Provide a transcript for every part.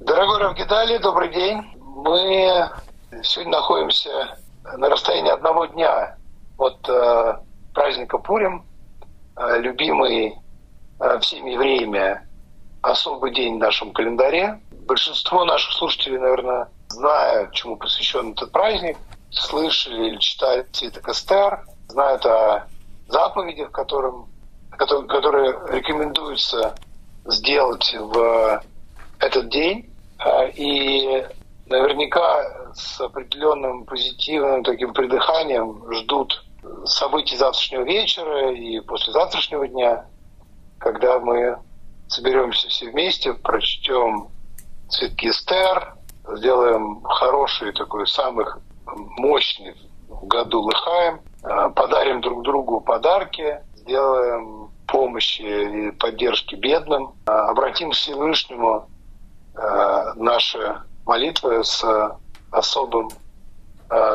Дорогой Равгидали, добрый день. Мы сегодня находимся на расстоянии одного дня от э, праздника Пурим, э, любимый э, всеми евреями особый день в нашем календаре. Большинство наших слушателей, наверное, знают, чему посвящен этот праздник, слышали или читали Цветок Эстер, знают о заповедях, которым, которые, которые рекомендуется сделать в этот день. А, и наверняка с определенным позитивным таким придыханием ждут событий завтрашнего вечера и после завтрашнего дня, когда мы соберемся все вместе, прочтем цветки Эстер, сделаем хороший такой самых мощный в году Лыхаем, а, подарим друг другу подарки, сделаем помощи и поддержки бедным, а, обратим к Всевышнему наши молитвы с особым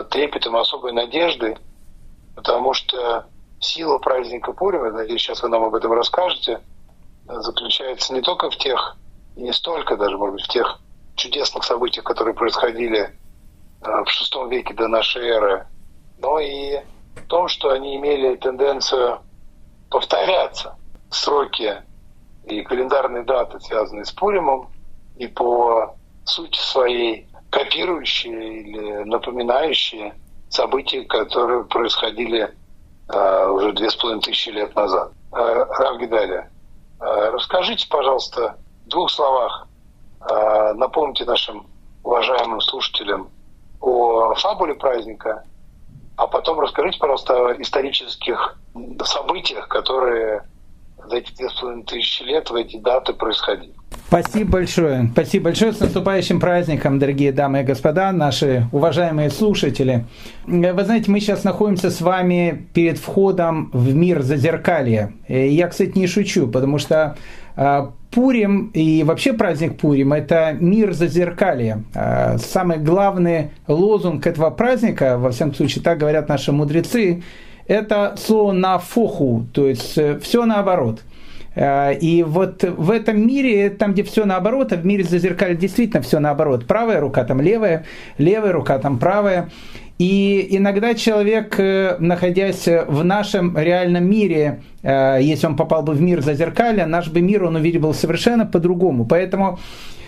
трепетом, особой надеждой, потому что сила праздника Пурима, надеюсь, сейчас вы нам об этом расскажете, заключается не только в тех, не столько даже, может быть, в тех чудесных событиях, которые происходили в VI веке до нашей эры, но и в том, что они имели тенденцию повторяться. Сроки и календарные даты, связанные с Пуримом, и по сути своей копирующие или напоминающие события, которые происходили э, уже две с половиной тысячи лет назад. Э, Рав Гидаля, э, расскажите, пожалуйста, в двух словах, э, напомните нашим уважаемым слушателям о фабуле праздника а потом расскажите, пожалуйста, о исторических событиях, которые за эти две с половиной тысячи лет в эти даты происходили. Спасибо большое. Спасибо большое. С наступающим праздником, дорогие дамы и господа, наши уважаемые слушатели. Вы знаете, мы сейчас находимся с вами перед входом в мир зазеркалья. Я, кстати, не шучу, потому что а, Пурим и вообще праздник Пурим – это мир зазеркалья. Самый главный лозунг этого праздника, во всяком случае, так говорят наши мудрецы, это слово «нафоху», то есть э, все наоборот. А, и вот в этом мире, там, где все наоборот, а в мире зазеркалья действительно все наоборот. Правая рука там левая, левая рука там правая. И иногда человек, э, находясь в нашем реальном мире, э, если он попал бы в мир зазеркалья, наш бы мир он увидел совершенно по-другому. Поэтому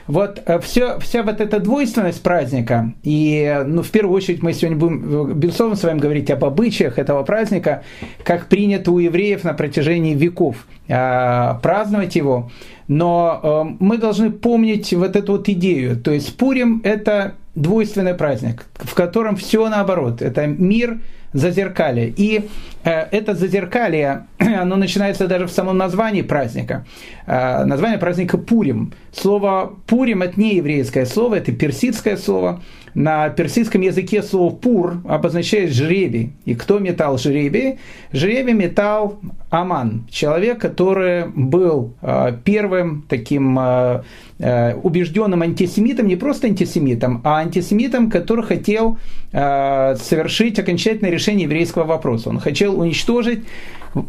вот все, э, вся вот эта двойственность праздника, и ну, в первую очередь мы сегодня будем, безусловно, с вами говорить об обычаях этого праздника, как принято у евреев на протяжении веков праздновать его, но мы должны помнить вот эту вот идею, то есть Пурим – это двойственный праздник, в котором все наоборот. Это мир зазеркалья. И э, это зазеркалье, оно начинается даже в самом названии праздника. Э, название праздника Пурим. Слово Пурим – это не еврейское слово, это персидское слово. На персидском языке слово «пур» обозначает жребий. И кто метал жребий? Жребий метал Аман, человек, который был э, первым таким э, э, убежденным антисемитом, не просто антисемитом, а антисемитом, который хотел совершить окончательное решение еврейского вопроса. Он хотел уничтожить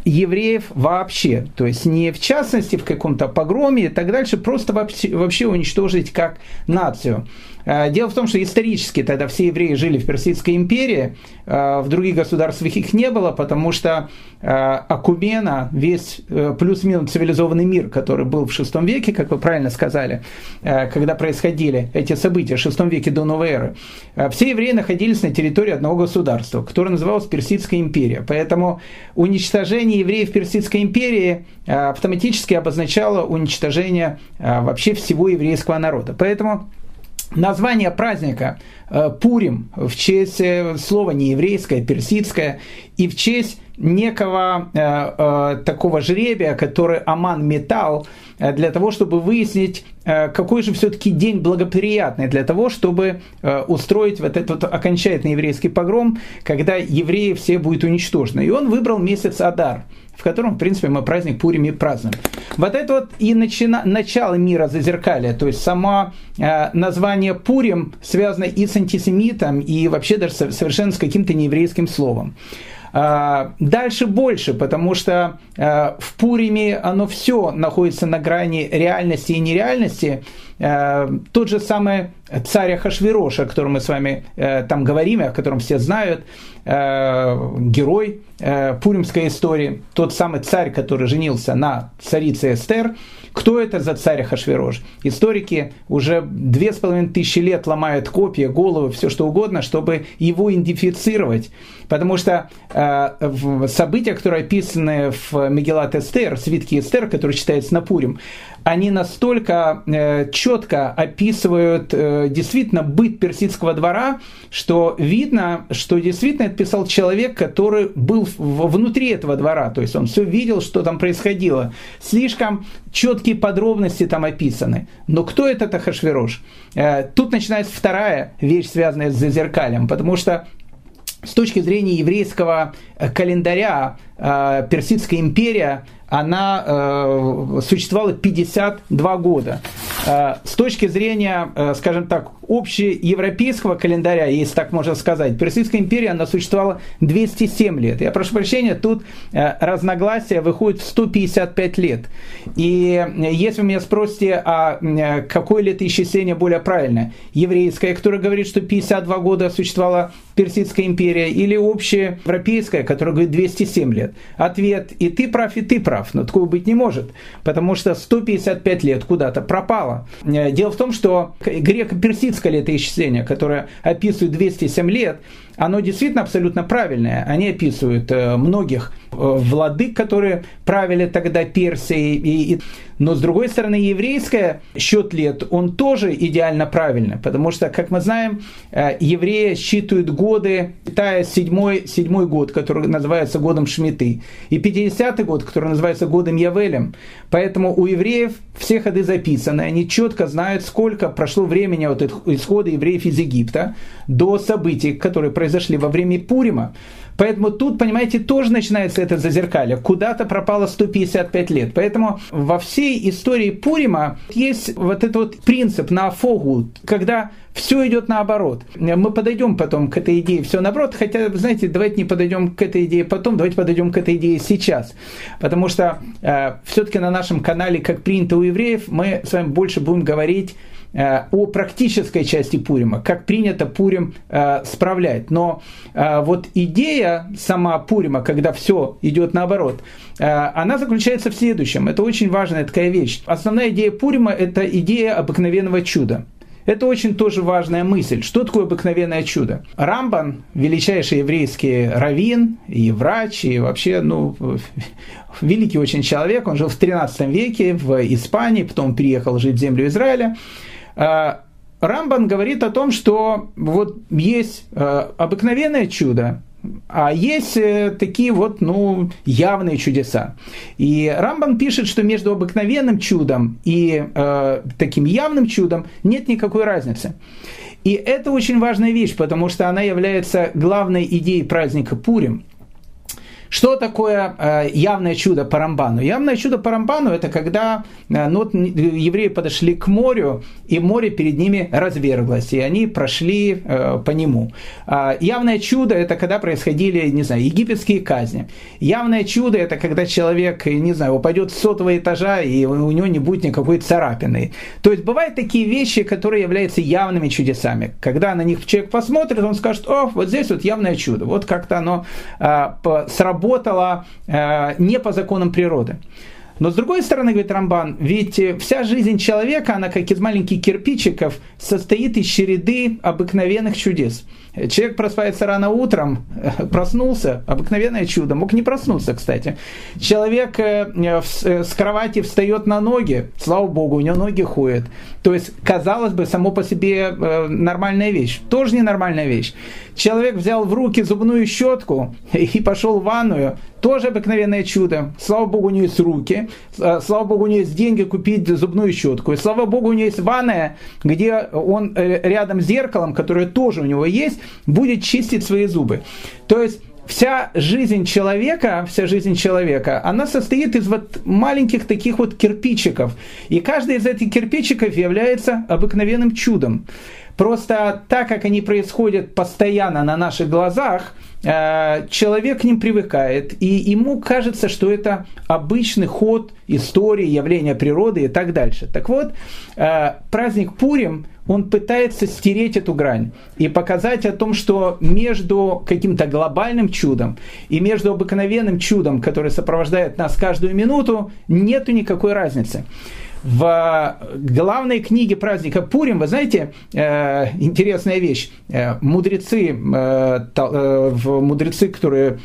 евреев вообще, то есть не в частности в каком-то погроме и так дальше, просто вообще, вообще уничтожить как нацию. Дело в том, что исторически тогда все евреи жили в Персидской империи, в других государствах их не было, потому что э, Акумена, весь плюс-минус цивилизованный мир, который был в VI веке, как вы правильно сказали, когда происходили эти события в VI веке до новой эры, все евреи находились на территории одного государства, которое называлось Персидская империя. Поэтому уничтожение евреев Персидской империи автоматически обозначало уничтожение вообще всего еврейского народа. Поэтому название праздника э, Пурим в честь э, слова не еврейское, персидское, и в честь некого э, э, такого жребия, который Аман метал, э, для того, чтобы выяснить, э, какой же все-таки день благоприятный для того, чтобы э, устроить вот этот вот окончательный еврейский погром, когда евреи все будут уничтожены. И он выбрал месяц Адар в котором, в принципе, мы праздник Пурим и празднуем. Вот это вот и начина, начало мира зазеркалья, то есть само э, название Пурим связано и с антисемитом, и вообще даже совершенно с каким-то нееврейским словом. А, дальше больше, потому что э, в Пуриме оно все находится на грани реальности и нереальности. Тот же самый царь Ахашвирош, о котором мы с вами там говорим, о котором все знают, герой пуримской истории, тот самый царь, который женился на царице Эстер, кто это за царь Хашвирош? Историки уже две с половиной тысячи лет ломают копья, головы, все что угодно, чтобы его идентифицировать. Потому что э, события, которые описаны в Мегелат Эстер, свитке Эстер, который читается на Пурим, они настолько э, четко описывают э, действительно быт персидского двора, что видно, что действительно это писал человек, который был внутри этого двора, то есть он все видел, что там происходило. Слишком четкие подробности там описаны. Но кто этот Ахашвирош? Э, тут начинается вторая вещь, связанная с зазеркалем, потому что с точки зрения еврейского календаря э, Персидская империя она э, существовала 52 года. Э, с точки зрения, э, скажем так, общеевропейского календаря, если так можно сказать, Персидская империя, она существовала 207 лет. Я прошу прощения, тут э, разногласия выходят в 155 лет. И если вы меня спросите, а э, какое летоисчисление более правильное, еврейское, которое говорит, что 52 года существовала Персидская империя, или общеевропейская, которая говорит 207 лет? Ответ, и ты прав, и ты прав, но такого быть не может, потому что 155 лет куда-то пропало. Э, дело в том, что греко-персидская римское летоисчисление, которое описывает 207 лет, оно действительно абсолютно правильное. Они описывают э, многих э, владык, которые правили тогда Персией. И, и, но с другой стороны, еврейское счет лет, он тоже идеально правильный, потому что, как мы знаем, э, евреи считывают годы, считая седьмой, седьмой год, который называется годом Шмиты, и 50-й год, который называется годом Явелем. Поэтому у евреев все ходы записаны, они четко знают, сколько прошло времени от исхода евреев из Египта до событий, которые произошли произошли во время Пурима. Поэтому тут, понимаете, тоже начинается это зазеркалье. Куда-то пропало 155 лет. Поэтому во всей истории Пурима есть вот этот вот принцип на фогу, когда все идет наоборот. Мы подойдем потом к этой идее все наоборот, хотя, знаете, давайте не подойдем к этой идее потом, давайте подойдем к этой идее сейчас. Потому что э, все-таки на нашем канале, как принято у евреев, мы с вами больше будем говорить о практической части Пурима, как принято Пурим э, справлять. Но э, вот идея сама Пурима, когда все идет наоборот, она заключается в следующем. Это очень важная такая вещь. Основная идея Пурима – это идея обыкновенного чуда. Это очень тоже важная мысль. Что такое обыкновенное чудо? Рамбан, величайший еврейский раввин, и врач, и вообще, ну, великий очень человек, он жил в 13 веке в Испании, потом приехал жить в землю Израиля. А, Рамбан говорит о том, что вот есть а, обыкновенное чудо, а есть э, такие вот, ну, явные чудеса. И Рамбан пишет, что между обыкновенным чудом и э, таким явным чудом нет никакой разницы. И это очень важная вещь, потому что она является главной идеей праздника Пурим. Что такое э, явное чудо по Рамбану? Явное чудо по Рамбану это когда э, ну, вот, евреи подошли к морю, и море перед ними разверглось, и они прошли э, по нему. Э, явное чудо это когда происходили, не знаю, египетские казни. Явное чудо это когда человек, не знаю, упадет с сотого этажа, и у него не будет никакой царапины. То есть бывают такие вещи, которые являются явными чудесами. Когда на них человек посмотрит, он скажет, о, вот здесь вот явное чудо. Вот как-то оно э, сработало работала э, не по законам природы. Но с другой стороны, говорит Рамбан, ведь вся жизнь человека, она как из маленьких кирпичиков, состоит из череды обыкновенных чудес. Человек просыпается рано утром, проснулся, обыкновенное чудо, мог не проснуться, кстати. Человек э, э, с кровати встает на ноги, слава богу, у него ноги ходят. То есть, казалось бы, само по себе э, нормальная вещь. Тоже ненормальная вещь. Человек взял в руки зубную щетку и пошел в ванную, тоже обыкновенное чудо. Слава Богу, у него есть руки. Слава Богу, у него есть деньги купить зубную щетку. И слава Богу, у него есть ванная, где он рядом с зеркалом, которое тоже у него есть, будет чистить свои зубы. То есть вся жизнь человека, вся жизнь человека, она состоит из вот маленьких таких вот кирпичиков. И каждый из этих кирпичиков является обыкновенным чудом. Просто так как они происходят постоянно на наших глазах, э, человек к ним привыкает, и ему кажется, что это обычный ход истории, явления природы и так дальше. Так вот, э, праздник Пурим, он пытается стереть эту грань и показать о том, что между каким-то глобальным чудом и между обыкновенным чудом, которое сопровождает нас каждую минуту, нету никакой разницы. В главной книге праздника Пурим, вы знаете, э, интересная вещь, э, мудрецы, э, мудрецы, которые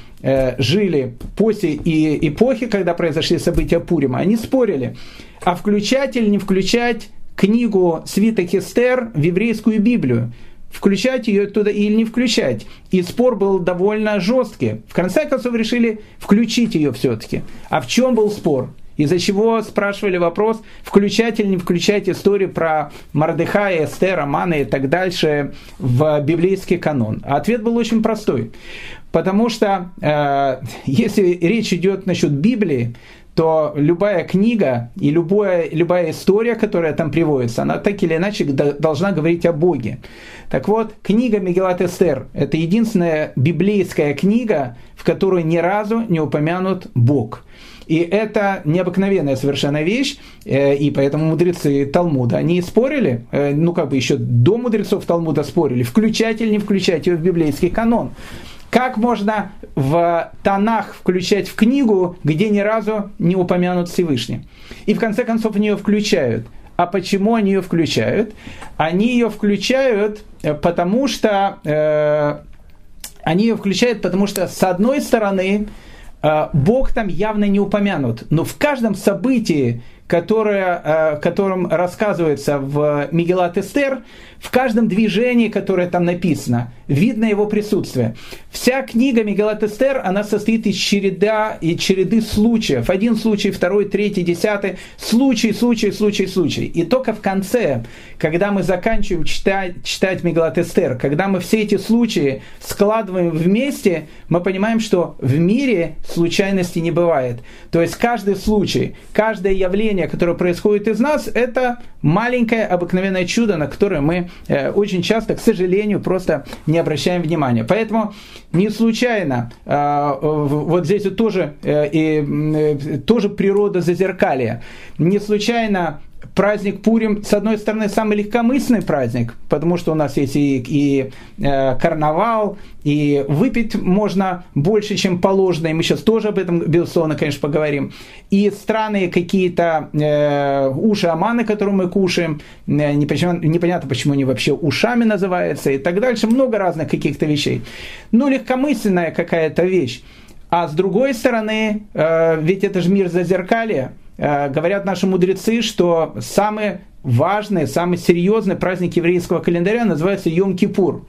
жили после и эпохи, когда произошли события Пурима, они спорили, а включать или не включать книгу Свиток Эстер в еврейскую Библию включать ее туда или не включать. И спор был довольно жесткий. В конце концов решили включить ее все-таки. А в чем был спор? Из-за чего спрашивали вопрос, включать или не включать историю про Мардыхая, Эстер, Амана и так дальше в библейский канон. А ответ был очень простой. Потому что э, если речь идет насчет Библии, то любая книга и любая, любая история, которая там приводится, она так или иначе должна говорить о Боге. Так вот, книга Мегелат Эстер – это единственная библейская книга, в которой ни разу не упомянут Бог. И это необыкновенная совершенно вещь, э, и поэтому мудрецы Талмуда, они спорили, э, ну как бы еще до мудрецов Талмуда спорили, включать или не включать ее в библейский канон. Как можно в тонах включать в книгу, где ни разу не упомянут Всевышний? И в конце концов в нее включают. А почему они ее включают? Они ее включают, э, потому что э, они ее включают, потому что с одной стороны Э, Бог там явно не упомянут, но в каждом событии, которое, э, котором рассказывается в Мегелат Эстер, в каждом движении, которое там написано, видно его присутствие. Вся книга Мегалат Эстер, она состоит из череда и череды случаев. Один случай, второй, третий, десятый. Случай, случай, случай, случай. И только в конце, когда мы заканчиваем читать, читать Мегалат Эстер, когда мы все эти случаи складываем вместе, мы понимаем, что в мире случайности не бывает. То есть каждый случай, каждое явление, которое происходит из нас, это маленькое обыкновенное чудо, на которое мы Э, очень часто, к сожалению, просто не обращаем внимания. Поэтому не случайно э, вот здесь вот тоже, э, и, тоже природа зазеркалия. Не случайно праздник Пурим, с одной стороны, самый легкомысленный праздник, потому что у нас есть и, и э, карнавал, и выпить можно больше, чем положено, и мы сейчас тоже об этом, безусловно, конечно, поговорим. И странные какие-то э, уши аманы, которые мы кушаем, э, непонятно, почему они вообще ушами называются, и так дальше, много разных каких-то вещей. Ну, легкомысленная какая-то вещь. А с другой стороны, э, ведь это же мир зазеркалья, говорят наши мудрецы, что самый важный, самый серьезный праздник еврейского календаря называется Йом-Кипур.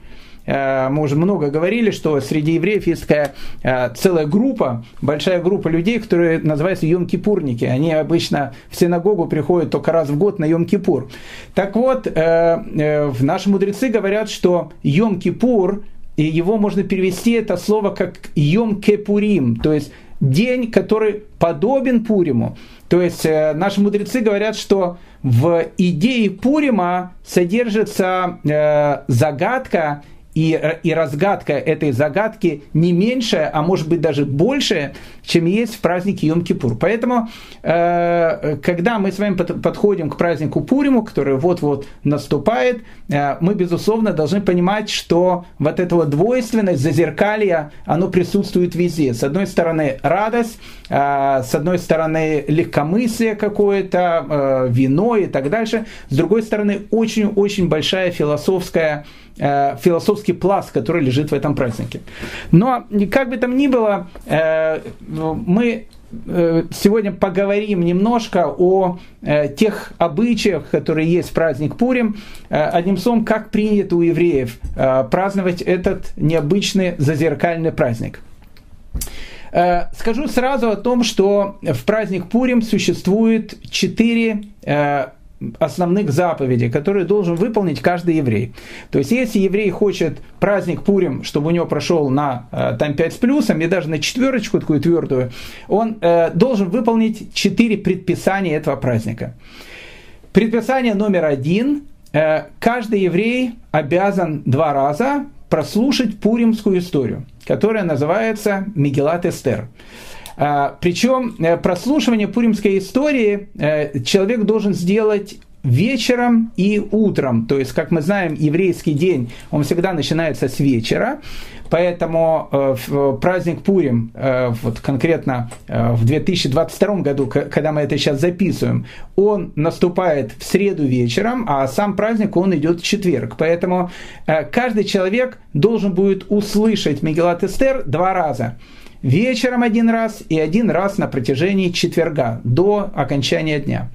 Э, мы уже много говорили, что среди евреев есть такая э, целая группа, большая группа людей, которые называются Йом-Кипурники. Они обычно в синагогу приходят только раз в год на Йом-Кипур. Так вот, наши мудрецы говорят, что Йом-Кипур, и его можно перевести это слово как Йом-Кепурим, то есть день, который подобен Пуриму. То есть э, наши мудрецы говорят, что в идее Пурима содержится э, загадка и, и разгадка этой загадки не меньшая, а может быть даже большая, чем есть в празднике Йом-Кипур. Поэтому, э, когда мы с вами подходим к празднику Пуриму, который вот-вот наступает, э, мы, безусловно, должны понимать, что вот это вот двойственность, зазеркалье, оно присутствует везде. С одной стороны, радость, э, с одной стороны, легкомыслие какое-то, вино и так дальше. С другой стороны, очень-очень большая философская э, философский пласт, который лежит в этом празднике. Но как бы там ни было, э, мы э, сегодня поговорим немножко о тех обычаях, которые есть в праздник Пурим. Одним словом, как принято у евреев праздновать этот необычный зазеркальный праздник. Скажу сразу о том, что в праздник Пурим существует четыре основных заповедей, которые должен выполнить каждый еврей. То есть, если еврей хочет праздник Пурим, чтобы у него прошел на э, там 5 с плюсом, и даже на четверочку такую твердую, он э, должен выполнить четыре предписания этого праздника. Предписание номер один. Э, каждый еврей обязан два раза прослушать пуримскую историю, которая называется Мегелат Эстер. А, Причем э, прослушивание пуримской истории э, человек должен сделать вечером и утром. То есть, как мы знаем, еврейский день, он всегда начинается с вечера. Поэтому э, праздник Пурим, вот конкретно в 2022 году, когда мы это сейчас записываем, он наступает в среду вечером, а сам праздник он идет в четверг. Поэтому каждый человек должен будет услышать Мегелат Эстер два раза вечером один раз и один раз на протяжении четверга до окончания дня.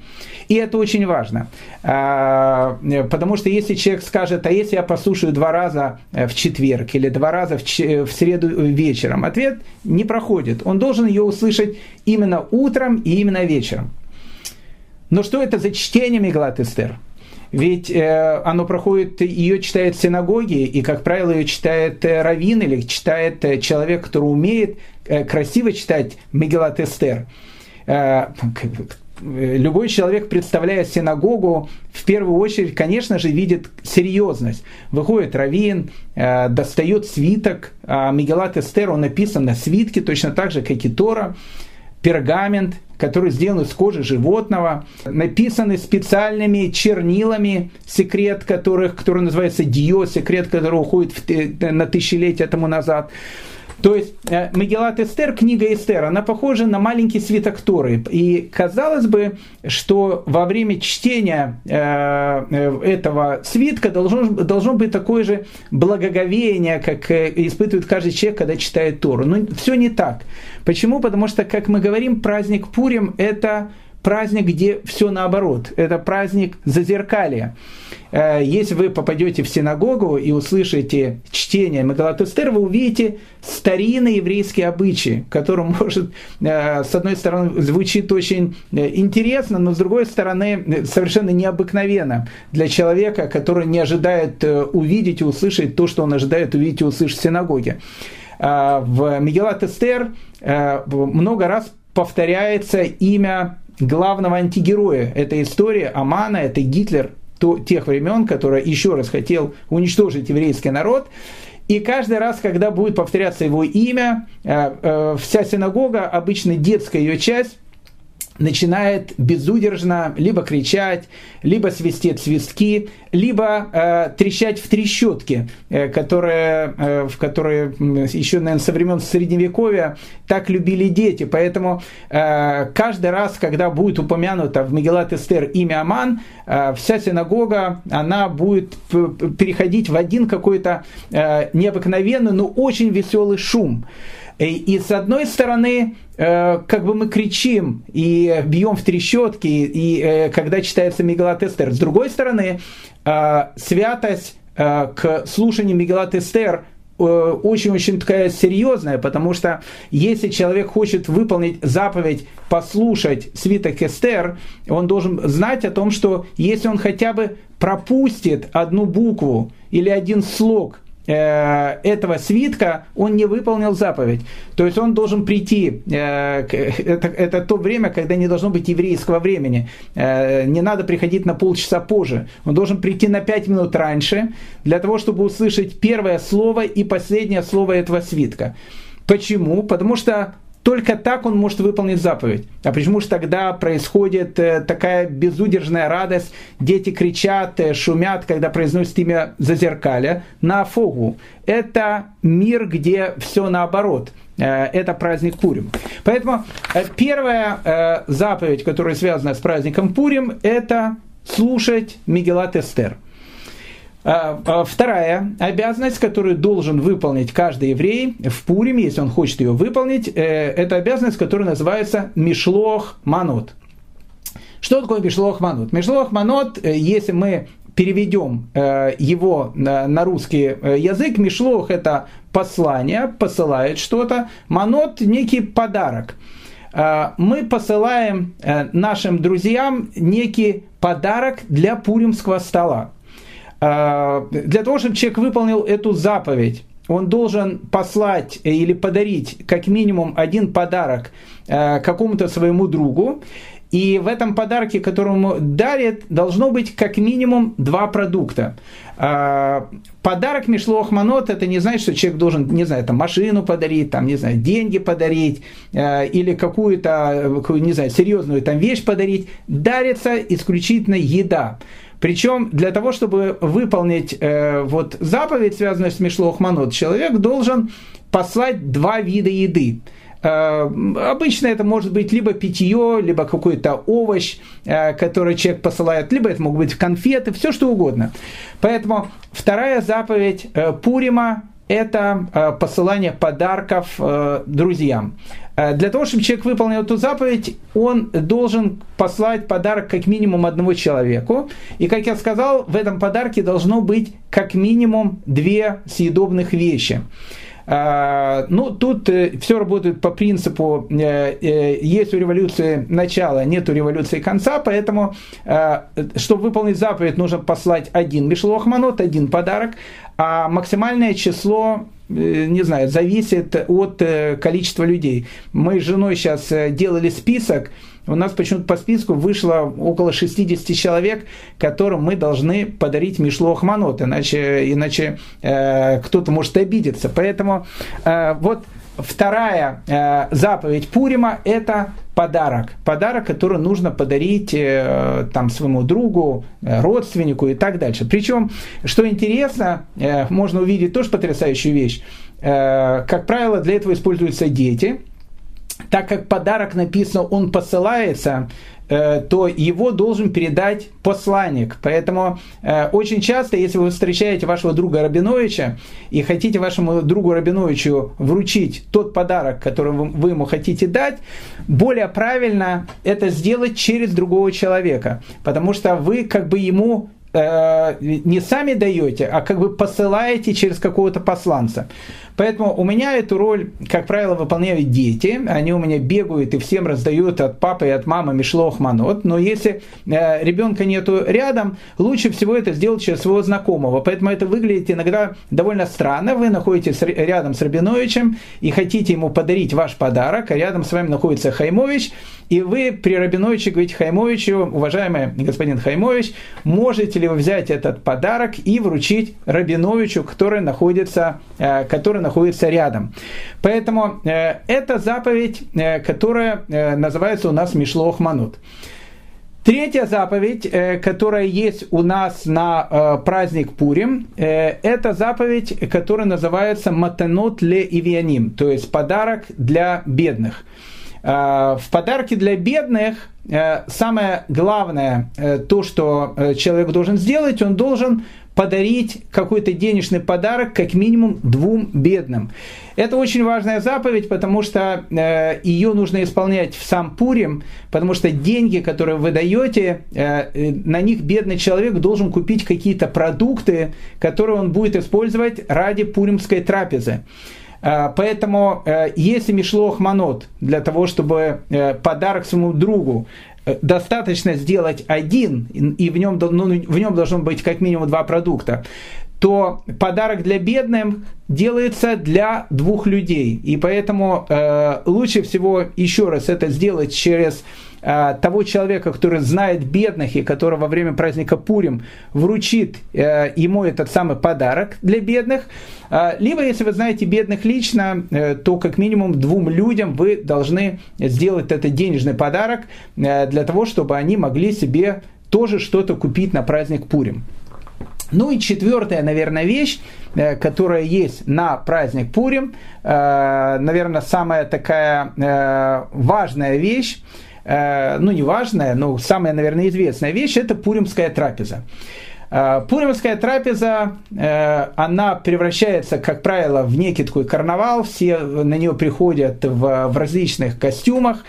И это очень важно, а, потому что если человек скажет, а если я послушаю два раза э, в четверг или два раза в, среду вечером, ответ не проходит. Он должен ее услышать именно утром и именно вечером. Но что это за чтение Мегалат Эстер? Ведь э, оно проходит, ее читает в синагоге, и, как правило, ее читает э, раввин или читает э, человек, который умеет э, красиво читать Мегелат Эстер. Э, любой человек, представляя синагогу, в первую очередь, конечно же, видит серьезность. Выходит раввин, э, достает свиток, а Мегелат Эстер, он написан на свитке, точно так же, как и Тора пергамент, который сделан из кожи животного, написанный специальными чернилами, секрет которых, который называется Дио, секрет которого уходит в, на тысячелетия тому назад. То есть э, Мегелат Эстер, книга Эстер, она похожа на маленький свиток Торы. И казалось бы, что во время чтения э, э, этого свитка должно, должно быть такое же благоговение, как испытывает каждый человек, когда читает Тору. Но все не так. Почему? Потому что, как мы говорим, праздник Пурим – это праздник, где все наоборот. Это праздник зазеркалия. Э, если вы попадете в синагогу и услышите чтение Мегалат Эстер, вы увидите старинные еврейские обычаи, которые, может, э, с одной стороны, звучит очень э, интересно, но с другой стороны, совершенно необыкновенно для человека, который не ожидает увидеть и услышать то, что он ожидает увидеть и услышать в синагоге. В Мегелат много раз повторяется имя главного антигероя этой истории, Амана, это Гитлер то, тех времен, который еще раз хотел уничтожить еврейский народ. И каждый раз, когда будет повторяться его имя, э, э, вся синагога, обычно детская ее часть, начинает безудержно либо кричать, либо свистеть свистки, либо э, трещать в трещотки, э, которые, э, в которые еще, наверное, со времен Средневековья так любили дети. Поэтому э, каждый раз, когда будет упомянуто в Мегелат Эстер имя Аман, э, вся синагога, она будет переходить в один какой-то э, необыкновенный, но очень веселый шум. И, с одной стороны, э, как бы мы кричим и бьем в трещотки, и э, когда читается Мегалат Эстер. С другой стороны, э, святость к слушанию Мегалат Эстер очень-очень такая серьезная, потому что если человек хочет выполнить заповедь послушать свиток Эстер, он должен знать о том, что если он хотя бы пропустит одну букву или один слог Э, этого свитка он не выполнил заповедь. То есть он должен прийти, э, это, это то время, когда не должно быть еврейского времени. Э, не надо приходить на полчаса позже. Он должен прийти на пять минут раньше, для того, чтобы услышать первое слово и последнее слово этого свитка. Почему? Потому что только так он может выполнить заповедь. А почему же тогда происходит э, такая безудержная радость? Дети кричат, э, шумят, когда произносят имя Зазеркаля на Афогу. Это мир, где все наоборот. Э, это праздник Пурим. Поэтому первая заповедь, которая связана с праздником Пурим, это слушать Мегелат Эстер – вторая обязанность, которую должен выполнить каждый еврей в Пурим, если он хочет ее выполнить, э, это обязанность, которая называется Мишлох Манот. Что такое Мишлох Манот? Мишлох Манот, э, если мы переведем э, его на русский язык, Мишлох это послание, посылает что-то, Манот некий подарок. мы посылаем нашим друзьям некий подарок для пуримского стола. Для того, чтобы человек выполнил эту заповедь, он должен послать или подарить как минимум один подарок какому-то своему другу. И в этом подарке, который ему дарит, должно быть как минимум два продукта. А, подарок Мишлох Манот, это не значит, что человек должен, не знаю, там машину подарить, там, не знаю, деньги подарить, а, или какую-то, не знаю, серьезную там вещь подарить. Дарится исключительно еда. Причем для того, чтобы выполнить э, вот заповедь, связанную с Мишлох Манот, человек должен послать два вида еды. Э, обычно это может быть либо питье, либо какой-то овощ, э, который человек посылает, либо это могут быть конфеты, все что угодно. Поэтому вторая заповедь э, Пурима – это посылание подарков друзьям. Для того, чтобы человек выполнил эту заповедь, он должен послать подарок как минимум одному человеку. И, как я сказал, в этом подарке должно быть как минимум две съедобных вещи. А, ну, тут э, все работает по принципу, э, э, есть у революции начало, нет у революции конца, поэтому, чтобы выполнить заповедь, нужно послать один мишлохманот, один подарок, а максимальное число не знаю, зависит от количества людей. Мы с женой сейчас делали список, у нас почему-то по списку вышло около 60 человек, которым мы должны подарить Мишлу Ахманот, иначе, иначе э, кто-то может обидеться. Поэтому э, вот вторая э, заповедь Пурима – это подарок. Подарок, который нужно подарить э, там, своему другу, э, родственнику и так дальше. Причем, что интересно, можно увидеть тоже потрясающую вещь. Как правило, для этого используются дети – так как подарок написано, он посылается, то его должен передать посланник. Поэтому э, очень часто, если вы встречаете вашего друга Рабиновича и хотите вашему другу Рабиновичу вручить тот подарок, который вы ему хотите дать, более правильно это сделать через другого человека, потому что вы как бы ему э, не сами даете, а как бы посылаете через какого-то посланца. Поэтому у меня эту роль, как правило, выполняют дети. Они у меня бегают и всем раздают от папы и от мамы мишлох манот. Но если э, ребенка нету рядом, лучше всего это сделать через своего знакомого. Поэтому это выглядит иногда довольно странно. Вы находитесь рядом с Рабиновичем и хотите ему подарить ваш подарок, а рядом с вами находится Хаймович, и вы при Рабиновиче говорите Хаймовичу, уважаемый господин Хаймович, можете вы взять этот подарок и вручить Рабиновичу, который находится, э, который находится рядом. Поэтому э, это заповедь, э, которая называется у нас Мишлох Манут. Третья заповедь, которая есть у нас на праздник Пурим, это заповедь, которая называется Матанот ле Ивианим, то есть подарок для бедных. Э, в подарке для бедных э, самое главное, э, то, что человек должен сделать, он должен подарить какой-то денежный подарок как минимум двум бедным. Это очень важная заповедь, потому что ее нужно исполнять в сам Пурим, потому что деньги, которые вы даете, на них бедный человек должен купить какие-то продукты, которые он будет использовать ради пуримской трапезы. Э, поэтому, э, если Мишлох Манот для того, чтобы э, подарок своему другу Э, достаточно сделать один, и в нем, ну, в нем должно быть как минимум два продукта, то подарок для бедных делается для двух людей. И поэтому э, лучше всего еще раз это сделать через того человека, который знает бедных и который во время праздника Пурим вручит э, ему этот самый подарок для бедных. Э, либо, если вы знаете бедных лично, э, то как минимум двум людям вы должны сделать этот денежный подарок э, для того, чтобы они могли себе тоже что-то купить на праздник Пурим. Ну и четвертая, наверное, вещь, которая есть на праздник Пурим, наверное, самая такая важная вещь, ну не важная, но самая, наверное, известная вещь, это пуримская трапеза. Пуримская трапеза, она превращается, как правило, в некий такой карнавал, все на нее приходят в, в различных костюмах,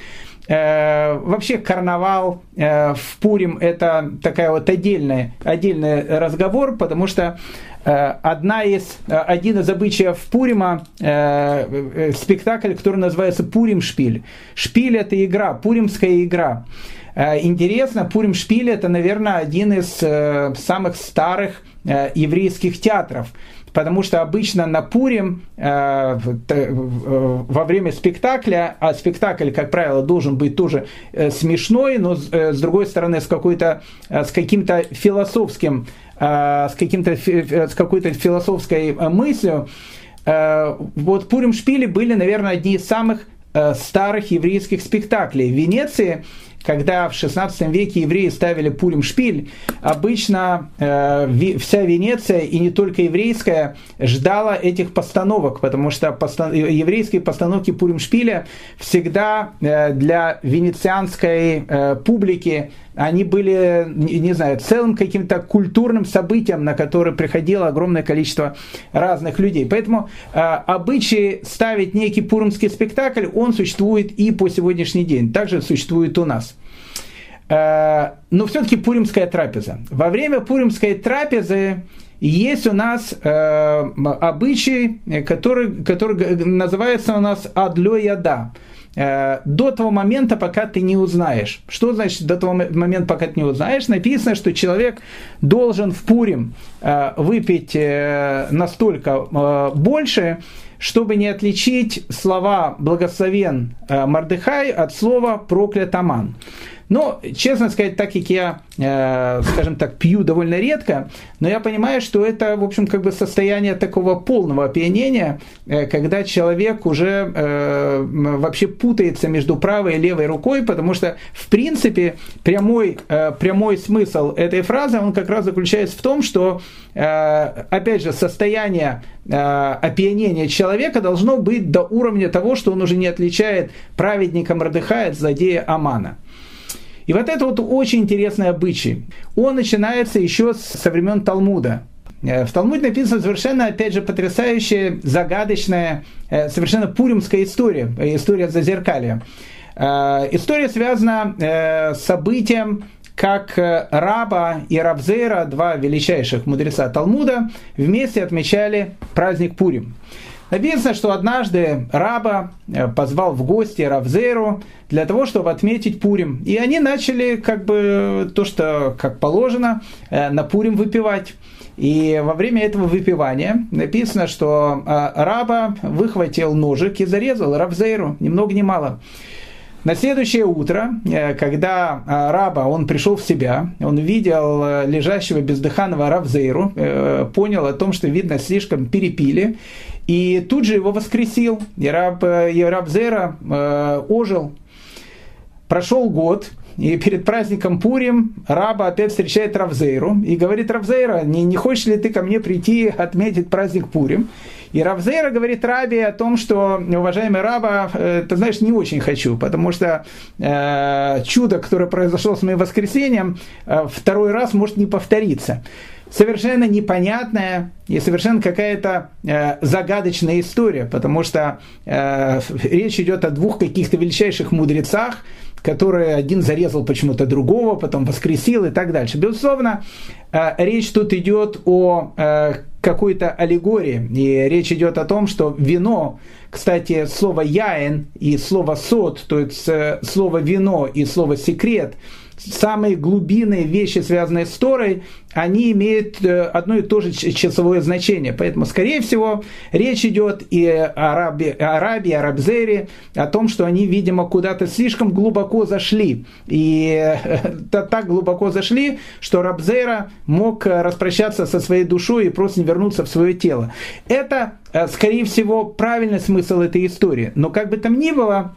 э, вообще карнавал э, в Пурим это такая вот отдельная, отдельный разговор, потому что э, одна из, один из обычаев Пурима э, спектакль, который называется Пурим Шпиль. Это игра, пуримская игра. Интересно, Пурим Шпиль это, наверное, один из самых старых еврейских театров потому что обычно на Пурим э, э, во время спектакля, а спектакль, как правило, должен быть тоже э, смешной, но с, другой стороны с, какой-то, с каким-то философским, с, каким-то, с какой-то философской мыслью, вот Пурим Шпили были, наверное, одни из самых старых еврейских спектаклей. В Венеции когда в 16 веке евреи ставили Пурим Шпиль, обычно э, вся Венеция, и не только еврейская, ждала этих постановок, потому что постан... еврейские постановки Пурим Шпиля всегда э, для венецианской э, публики они были, не знаю, целым каким-то культурным событием, на которое приходило огромное количество разных людей. Поэтому э, обычай ставить некий пуримский спектакль, он существует и по сегодняшний день, также существует у нас. Э, но все-таки пуримская трапеза. Во время пуримской трапезы есть у нас э, обычай, который, который называется у нас адлё яда. Э, до того момента, пока ты не узнаешь. Что значит до того момента, пока ты не узнаешь? Написано, что человек должен в Пурим э, выпить э, настолько больше, чтобы не отличить слова «благословен Мардыхай» от слова «проклят Аман». Но, честно сказать, так как я, э, скажем так, пью довольно редко, но я понимаю, что это, в общем, как бы состояние такого полного опьянения, э, когда человек уже э, вообще путается между правой и левой рукой, потому что, в принципе, прямой, э, прямой смысл этой фразы, он как раз заключается в том, что, э, опять же, состояние э, опьянения человека должно быть до уровня того, что он уже не отличает праведника Мордыхая от злодея Амана. И вот это вот очень интересный обычай. Он начинается еще со времен Талмуда. Э, в Талмуде написана совершенно, опять же, потрясающая, загадочная, э, совершенно пуримская история, э, история Зазеркалия. История связана с событием, как Раба и Рабзера, два величайших мудреца Талмуда, вместе отмечали праздник Пурим. Написано, что однажды Раба э, позвал в гости Равзеру для того, чтобы отметить Пурим. И они начали как бы то, что как положено, э, на Пурим выпивать. И во время этого выпивания написано, что э, Раба выхватил ножик и зарезал Равзеру, ни много ни мало. На следующее утро, когда Раба, он пришел в себя, он видел лежащего бездыханного Равзейру, понял о том, что, видно, слишком перепили, и тут же его воскресил. И раб, и раб Зера э, ожил. Прошел год, и перед праздником Пурим раба опять встречает Равзейру и говорит, Равзейра, не, не хочешь ли ты ко мне прийти отметить праздник Пурим? И Равзейра говорит Рабе о том, что, уважаемый Раба, э, ты знаешь, не очень хочу, потому что э, чудо, которое произошло с моим воскресением, э, второй раз может не повториться совершенно непонятная и совершенно какая-то э, загадочная история, потому что э, речь идет о двух каких-то величайших мудрецах, которые один зарезал почему-то другого, потом воскресил и так дальше. Безусловно, э, речь тут идет о э, какой-то аллегории, и речь идет о том, что вино, кстати, слово «яин» и слово «сот», то есть э, слово «вино» и слово «секрет», самые глубинные вещи, связанные с Торой, они имеют э, одно и то же часовое значение. Поэтому, скорее всего, речь идет и о Арабе, Арабе, о Рабзере, о том, что они, видимо, куда-то слишком глубоко зашли. И э, так глубоко зашли, что Рабзера мог распрощаться со своей душой и просто не вернуться в свое тело. Это, э, скорее всего, правильный смысл этой истории. Но как бы там ни было,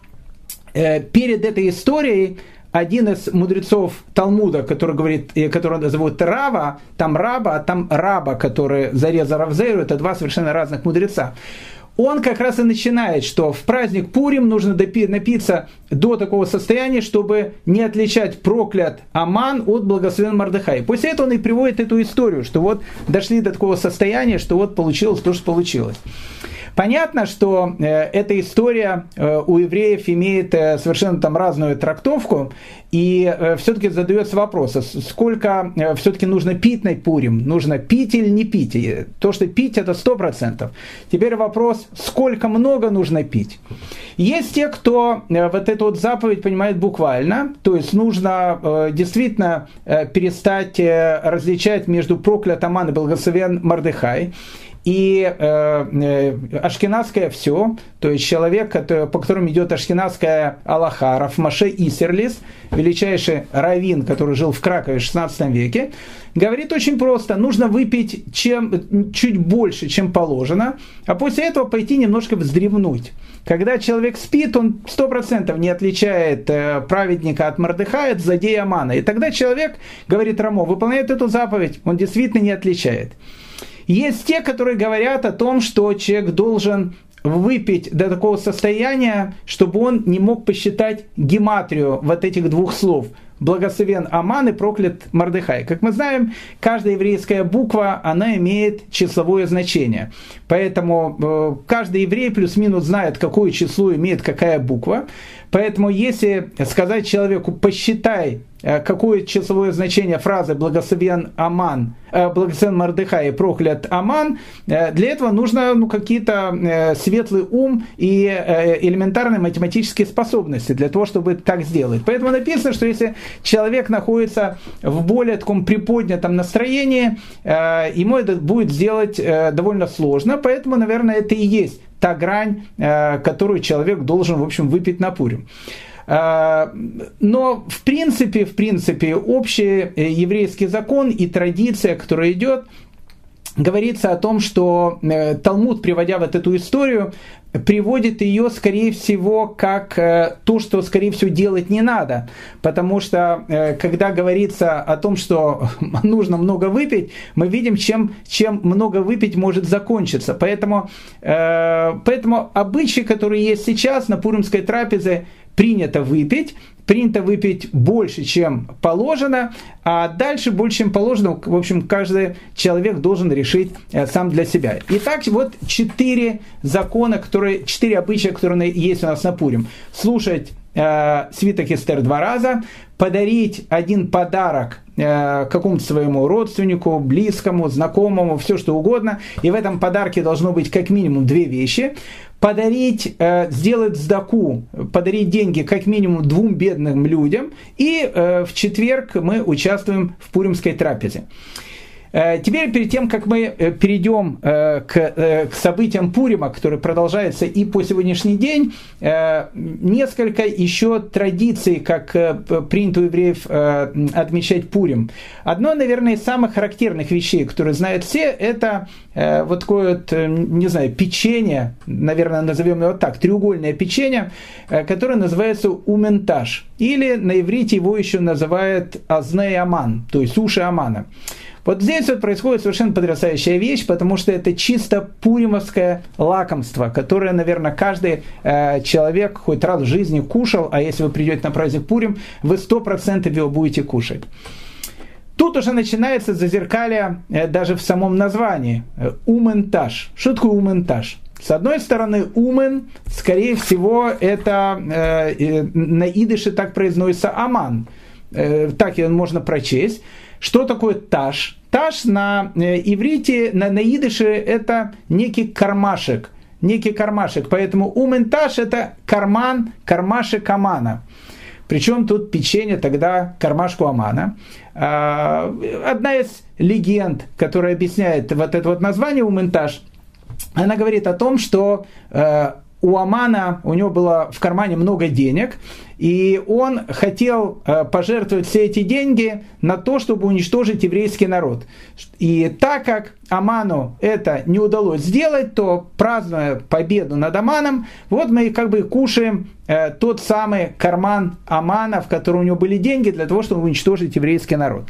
перед этой историей один из мудрецов Талмуда, который говорит, э, которого зовут Рава, там Раба, а там Раба, который зарезал Равзейру, это два совершенно разных мудреца. Он как раз и начинает, что в праздник Пурим нужно напиться до такого состояния, чтобы не отличать проклят Аман от благословен Мардыхай. После этого он и приводит эту историю, что вот дошли до такого состояния, что вот получилось то, что получилось. Понятно, что э, эта история э, у евреев имеет э, совершенно там разную трактовку, и все-таки задается вопрос, а сколько все-таки нужно пить на Пурим? Нужно пить или не пить? То, что пить, это сто процентов. Теперь вопрос, сколько много нужно пить? Есть те, кто вот эту вот заповедь понимает буквально, то есть нужно действительно перестать различать между проклят Аман и благословен Мардыхай и э, э, ашкенадское все, то есть человек, который, по которому идет ашкенадская Аллаха, Рафмаше Исерлис, величайший раввин, который жил в Кракове в 16 веке, говорит очень просто, нужно выпить чем, чуть больше, чем положено, а после этого пойти немножко вздревнуть. Когда человек спит, он сто процентов не отличает э, праведника от Мордыхая, от злодея Амана. И тогда человек, говорит Рамо, выполняет эту заповедь, он действительно не отличает. Есть те, которые говорят о том, что человек должен выпить до такого состояния, чтобы он не мог посчитать гематрию вот этих двух слов – благословен Аман и проклят Мардыхай. Как мы знаем, каждая еврейская буква, она имеет числовое значение. Поэтому э, каждый еврей плюс-минус знает, какое число имеет какая буква. Поэтому если сказать человеку, посчитай, какое числовое значение фразы «благословен Аман», э, «благословен Мардыхай» и «проклят Аман», э, для этого нужно ну, какие-то светлый ум и элементарные математические способности для того, чтобы так сделать. Поэтому написано, что если человек находится в более таком приподнятом настроении, ему это будет сделать довольно сложно, поэтому, наверное, это и есть та грань, э, которую человек должен, в общем, выпить на Пурим. Э, но в принципе, в принципе, общий э, еврейский закон и традиция, которая идет, говорится о том, что Талмуд, приводя вот эту историю, приводит ее, скорее всего, как э, то, что, скорее всего, делать не надо. Потому что, э, когда говорится о том, что нужно много выпить, мы видим, чем, чем много выпить может закончиться. Поэтому, э, поэтому обычаи, которые есть сейчас на Пуримской трапезе, принято выпить, принято выпить больше, чем положено, а дальше больше, чем положено, в общем, каждый человек должен решить э, сам для себя. Итак, вот четыре закона, которые, четыре обычая, которые есть у нас на Пурим. Слушать э, свиток Эстер два раза, подарить один подарок э, какому-то своему родственнику, близкому, знакомому, все что угодно. И в этом подарке должно быть как минимум две вещи подарить, э, сделать сдаку, подарить деньги как минимум двум бедным людям. И э, в четверг мы участвуем в Пуримской трапезе. Э, теперь, перед тем, как мы э, перейдем э, к, событиям Пурима, которые продолжаются и по сегодняшний день, несколько еще традиций, как принято у евреев отмечать Пурим. Одно, наверное, из самых характерных вещей, которые знают все, это вот такое вот, не знаю, печенье, наверное, назовем его так, треугольное печенье, которое называется ументаж. Или на иврите его еще называют азней аман, то есть уши амана. Вот здесь вот происходит совершенно потрясающая вещь, потому что это чисто пуримовское лакомство, которое, наверное, каждый э, человек хоть раз в жизни кушал, а если вы придете на праздник Пурим, вы сто процентов его будете кушать. Тут уже начинается зазеркалье э, даже в самом названии. Э, ументаж. Что такое ументаж? С одной стороны, умен, скорее всего, это э, на идыше так произносится аман. Э, так его можно прочесть. Что такое таш? Таш на э, иврите, на, на идыше это некий кармашек. Некий кармашек. Поэтому ументаш это карман, кармашек амана. Причем тут печенье тогда кармашку Амана. А, одна из легенд, которая объясняет вот это вот название ументаж, она говорит о том, что э, у Амана, у него было в кармане много денег, и он хотел э, пожертвовать все эти деньги на то, чтобы уничтожить еврейский народ. И так как Аману это не удалось сделать, то празднуя победу над Аманом, вот мы как бы кушаем э, тот самый карман Амана, в котором у него были деньги для того, чтобы уничтожить еврейский народ.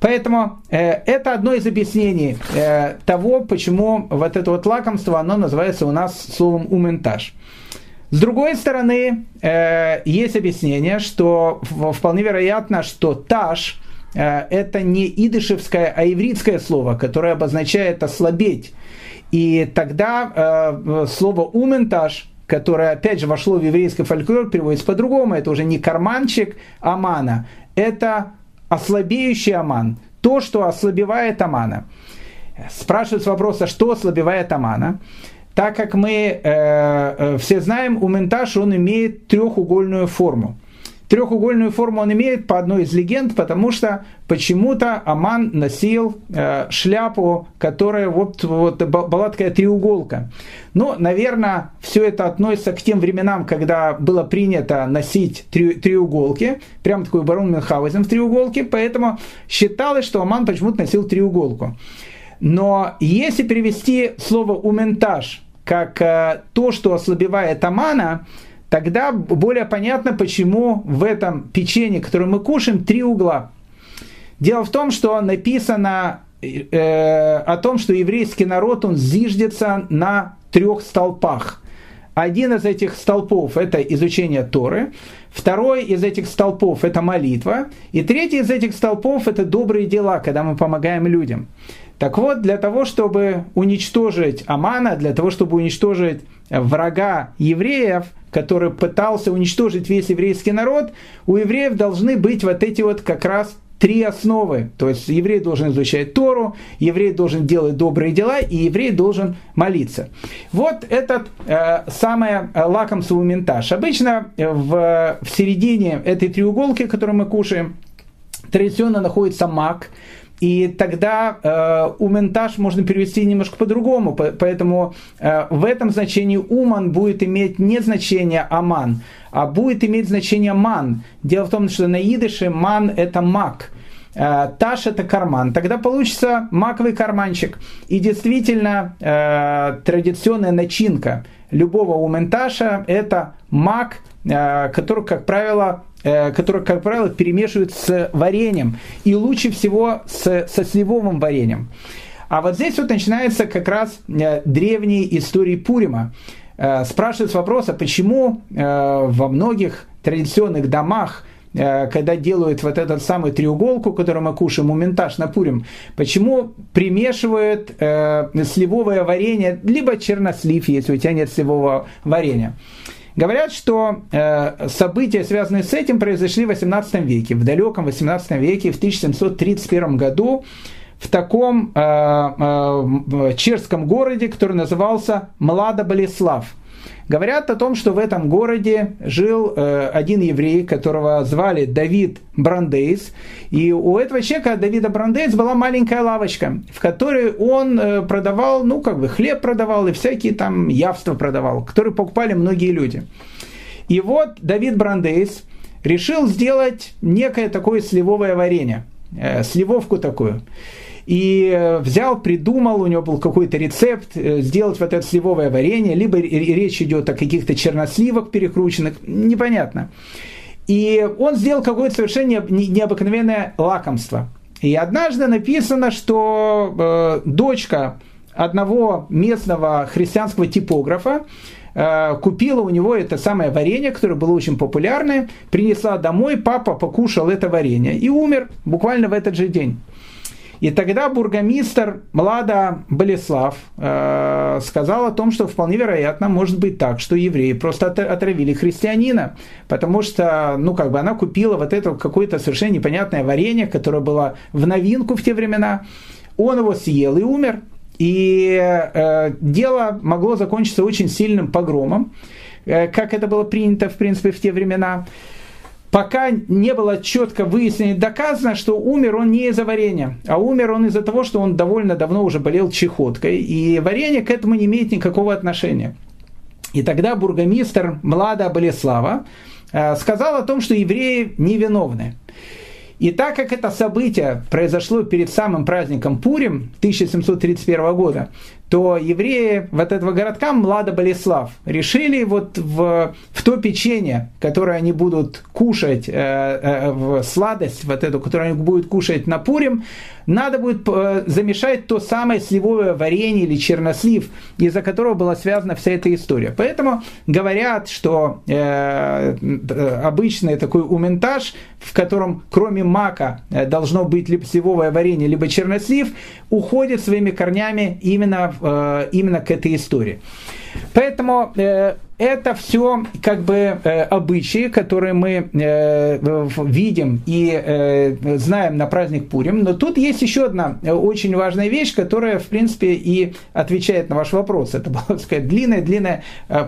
Поэтому э, это одно из объяснений э, того, почему вот это вот лакомство, оно называется у нас словом ументаж. С другой стороны, э, есть объяснение, что вполне вероятно, что таш э, это не идышевское, а ивритское слово, которое обозначает ослабеть. И тогда э, слово «ументаж» которое, опять же, вошло в еврейский фольклор, переводится по-другому. Это уже не карманчик амана, это ослабеющий аман. То, что ослабевает амана. Спрашивается вопрос, а что ослабевает амана? Так как мы э, э, все знаем, у ментаж он имеет трехугольную форму. Трехугольную форму он имеет по одной из легенд, потому что почему-то Аман носил э, шляпу, которая вот, вот была такая треуголка. Но, наверное, все это относится к тем временам, когда было принято носить три, треуголки, прям такой барон Мюнхгаузен в треуголке, поэтому считалось, что Аман почему-то носил треуголку. Но если перевести слово «ументаж» как э, то, что ослабевает Амана, тогда более понятно, почему в этом печенье, которое мы кушаем, три угла. Дело в том, что написано э, о том, что еврейский народ, он зиждется на трех столпах. Один из этих столпов – это изучение Торы, второй из этих столпов – это молитва, и третий из этих столпов – это добрые дела, когда мы помогаем людям. Так вот, для того, чтобы уничтожить Амана, для того, чтобы уничтожить врага евреев, который пытался уничтожить весь еврейский народ, у евреев должны быть вот эти вот как раз три основы. То есть еврей должен изучать Тору, еврей должен делать добрые дела, и еврей должен молиться. Вот этот э, самый лакомство ментаж. Обычно в, в середине этой треуголки, которую мы кушаем, традиционно находится мак, и тогда э, ументаж можно перевести немножко по-другому. Поэтому э, в этом значении уман будет иметь не значение аман, а будет иметь значение ман. Дело в том, что на идыше ман это мак. Э, Таш это карман. Тогда получится маковый карманчик. И действительно э, традиционная начинка любого ументаша это мак, э, который, как правило, Э, которые, как правило, перемешивают с вареньем. И лучше всего с, со сливовым вареньем. А вот здесь вот начинается как раз э, древние истории Пурима. Э, спрашивается вопрос, а почему во многих традиционных домах когда делают вот эту самую треуголку, которую мы кушаем, моментаж на Пурим, почему примешивают э, сливовое варенье, либо чернослив, если у тебя нет сливового варенья. Говорят, что э, события, связанные с этим, произошли в 18 веке, в далеком 18 веке, в 1731 году, в таком э, э, чешском городе, который назывался Млада-Болеслав. Говорят о том, что в этом городе жил э, один еврей, которого звали Давид Брандейс. И у этого человека, Давида Брандейс, была маленькая лавочка, в которой он э, продавал, ну, как бы хлеб продавал и всякие там явства продавал, которые покупали многие люди. И вот Давид Брандейс решил сделать некое такое сливовое варенье, э, сливовку такую и э, взял, придумал, у него был какой-то рецепт э, сделать вот это сливовое варенье, либо речь идет о каких-то черносливах перекрученных, непонятно. И он сделал какое-то совершенно необыкновенное лакомство. И однажды написано, что э, дочка одного местного христианского типографа э, купила у него это самое варенье, которое было очень популярное, принесла домой, папа покушал это варенье и умер буквально в этот же день. И тогда бургомистр Млада Болеслав э, сказал о том, что вполне вероятно может быть так, что евреи просто отравили христианина, потому что, ну, как бы она купила вот это какое-то совершенно непонятное варенье, которое было в новинку в те времена, он его съел и умер, и э, дело могло закончиться очень сильным погромом, э, как это было принято, в принципе, в те времена пока не было четко выяснено и доказано, что умер он не из-за варенья, а умер он из-за того, что он довольно давно уже болел чехоткой, и варенье к этому не имеет никакого отношения. И тогда бургомистр Млада Болеслава э, сказал о том, что евреи невиновны. И так как это событие произошло перед самым праздником Пурим 1731 года, то евреи вот этого городка Млада Болеслав решили вот в, в то печенье, которое они будут кушать, э, э, в сладость вот эту, которую они будут кушать на Пурим, надо будет э, замешать то самое сливовое варенье или чернослив, из-за которого была связана вся эта история. Поэтому говорят, что э, обычный такой ументаж, в котором кроме мака должно быть либо сливовое варенье, либо чернослив, уходит своими корнями именно, именно к этой истории. Поэтому это все как бы э, обычаи, которые мы э, видим и э, знаем на праздник Пурим. Но тут есть еще одна очень важная вещь, которая, в принципе, и отвечает на ваш вопрос. Это, было сказать, длинное-длинное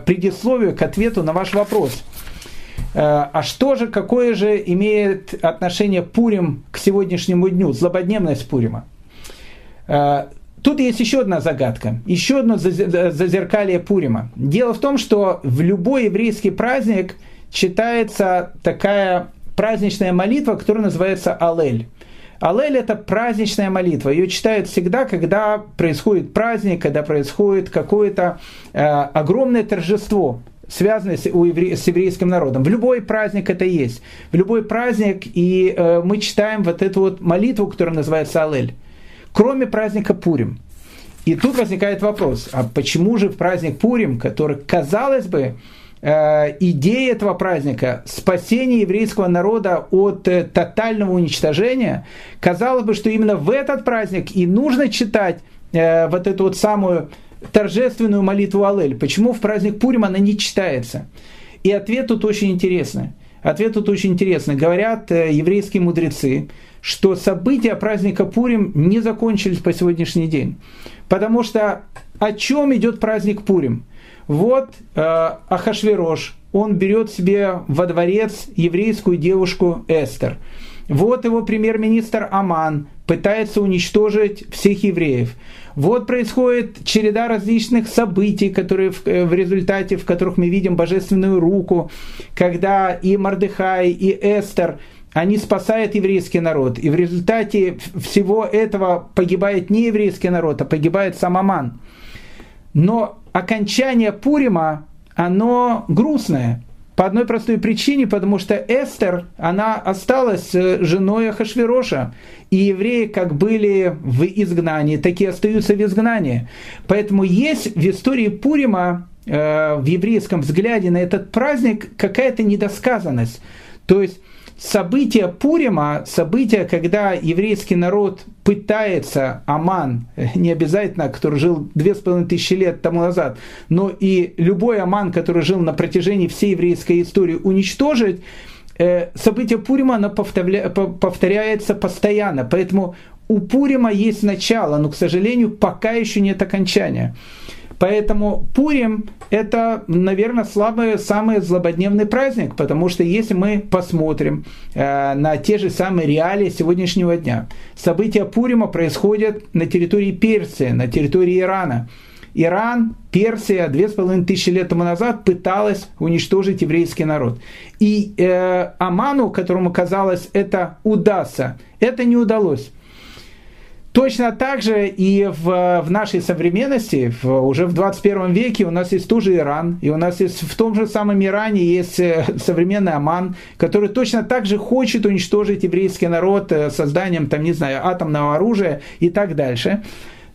предисловие к ответу на ваш вопрос. А что же, какое же имеет отношение Пурим к сегодняшнему дню, злободневность Пурима? Тут есть еще одна загадка, еще одно зазеркалье Пурима. Дело в том, что в любой еврейский праздник читается такая праздничная молитва, которая называется Алель. Алель – это праздничная молитва. Ее читают всегда, когда происходит праздник, когда происходит какое-то э, огромное торжество, связанное с, у евре, с еврейским народом. В любой праздник это есть. В любой праздник, и э, мы читаем вот эту вот молитву, которая называется Алель кроме праздника Пурим. И тут возникает вопрос, а почему же в праздник Пурим, который, казалось бы, э, идея этого праздника, спасение еврейского народа от э, тотального уничтожения, казалось бы, что именно в этот праздник и нужно читать э, вот эту вот самую торжественную молитву Алель. Почему в праздник Пурим она не читается? И ответ тут очень интересный. Ответ тут очень интересный. Говорят еврейские мудрецы, что события праздника Пурим не закончились по сегодняшний день. Потому что о чем идет праздник Пурим? Вот э, Ахашверош, он берет себе во дворец еврейскую девушку Эстер. Вот его премьер-министр Аман пытается уничтожить всех евреев. Вот происходит череда различных событий, которые в, э, в результате, в которых мы видим божественную руку, когда и Мардыхай, и Эстер – они спасают еврейский народ. И в результате всего этого погибает не еврейский народ, а погибает сам Аман. Но окончание Пурима, оно грустное. По одной простой причине, потому что Эстер, она осталась женой Ахашвироша. И евреи как были в изгнании, так и остаются в изгнании. Поэтому есть в истории Пурима, э, в еврейском взгляде на этот праздник, какая-то недосказанность. То есть события Пурима, события, когда еврейский народ пытается, Аман, не обязательно, который жил две с половиной тысячи лет тому назад, но и любой Аман, который жил на протяжении всей еврейской истории, уничтожить, э, событие Пурима оно повторяется постоянно. Поэтому у Пурима есть начало, но, к сожалению, пока еще нет окончания. Поэтому Пурим – это, наверное, слабый, самый злободневный праздник, потому что если мы посмотрим э, на те же самые реалии сегодняшнего дня, события Пурима происходят на территории Персии, на территории Ирана. Иран, Персия две с половиной тысячи лет тому назад пыталась уничтожить еврейский народ. И э, Аману, которому казалось это удастся, это не удалось. Точно так же и в, в нашей современности, в, уже в 21 веке у нас есть тоже Иран, и у нас есть в том же самом Иране есть э, современный Оман, который точно так же хочет уничтожить еврейский народ э, созданием, там, не знаю, атомного оружия и так дальше.